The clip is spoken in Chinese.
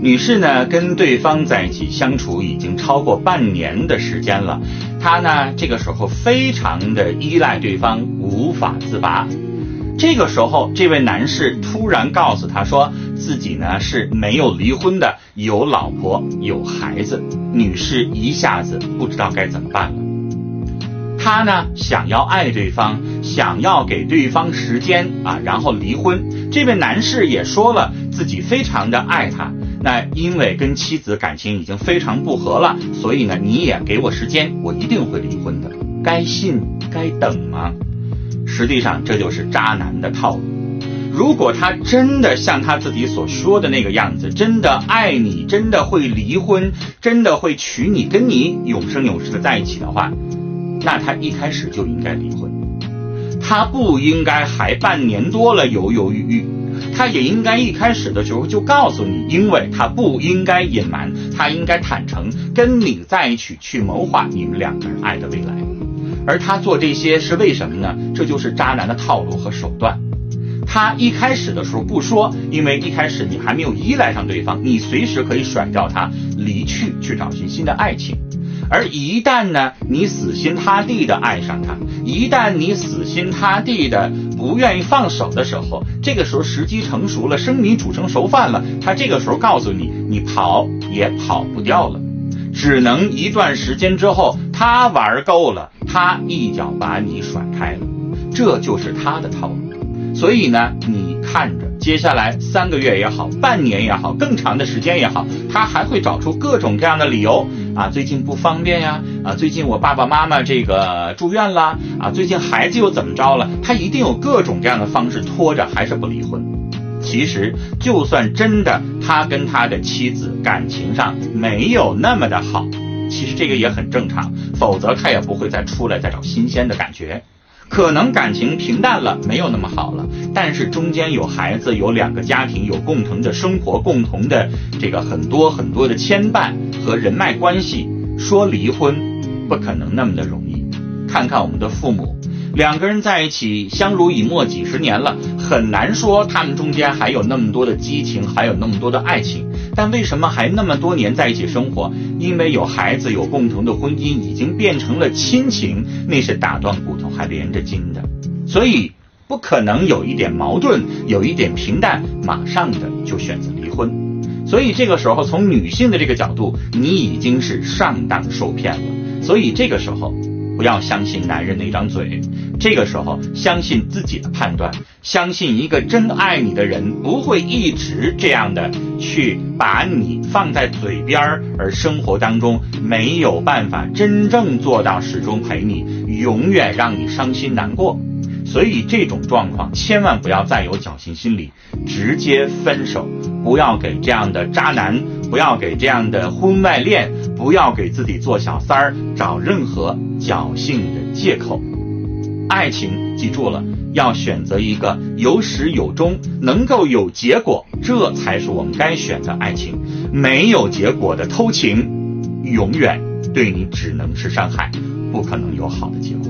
女士呢跟对方在一起相处已经超过半年的时间了，她呢这个时候非常的依赖对方，无法自拔。这个时候，这位男士突然告诉她说自己呢是没有离婚的，有老婆有孩子。女士一下子不知道该怎么办了。她呢想要爱对方，想要给对方时间啊，然后离婚。这位男士也说了自己非常的爱她。那因为跟妻子感情已经非常不和了，所以呢，你也给我时间，我一定会离婚的。该信该等吗？实际上这就是渣男的套路。如果他真的像他自己所说的那个样子，真的爱你，真的会离婚，真的会娶你，跟你永生永世的在一起的话，那他一开始就应该离婚。他不应该还半年多了犹犹豫豫。他也应该一开始的时候就告诉你，因为他不应该隐瞒，他应该坦诚跟你在一起去谋划你们两个人爱的未来。而他做这些是为什么呢？这就是渣男的套路和手段。他一开始的时候不说，因为一开始你还没有依赖上对方，你随时可以甩掉他，离去去找寻新的爱情。而一旦呢，你死心塌地的爱上他，一旦你死心塌地的不愿意放手的时候，这个时候时机成熟了，生米煮成熟饭了，他这个时候告诉你，你跑也跑不掉了，只能一段时间之后，他玩够了，他一脚把你甩开了，这就是他的套路。所以呢，你看着。接下来三个月也好，半年也好，更长的时间也好，他还会找出各种各样的理由啊，最近不方便呀，啊，最近我爸爸妈妈这个住院了，啊，最近孩子又怎么着了？他一定有各种各样的方式拖着，还是不离婚。其实，就算真的他跟他的妻子感情上没有那么的好，其实这个也很正常，否则他也不会再出来再找新鲜的感觉。可能感情平淡了，没有那么好了，但是中间有孩子，有两个家庭，有共同的生活，共同的这个很多很多的牵绊和人脉关系，说离婚不可能那么的容易。看看我们的父母，两个人在一起相濡以沫几十年了，很难说他们中间还有那么多的激情，还有那么多的爱情。但为什么还那么多年在一起生活？因为有孩子，有共同的婚姻，已经变成了亲情，那是打断骨头还连着筋的，所以不可能有一点矛盾，有一点平淡，马上的就选择离婚。所以这个时候，从女性的这个角度，你已经是上当受骗了。所以这个时候。不要相信男人那张嘴，这个时候相信自己的判断，相信一个真爱你的人不会一直这样的去把你放在嘴边儿，而生活当中没有办法真正做到始终陪你，永远让你伤心难过。所以这种状况千万不要再有侥幸心理，直接分手，不要给这样的渣男，不要给这样的婚外恋。不要给自己做小三儿找任何侥幸的借口。爱情记住了，要选择一个有始有终，能够有结果，这才是我们该选择爱情。没有结果的偷情，永远对你只能是伤害，不可能有好的结果。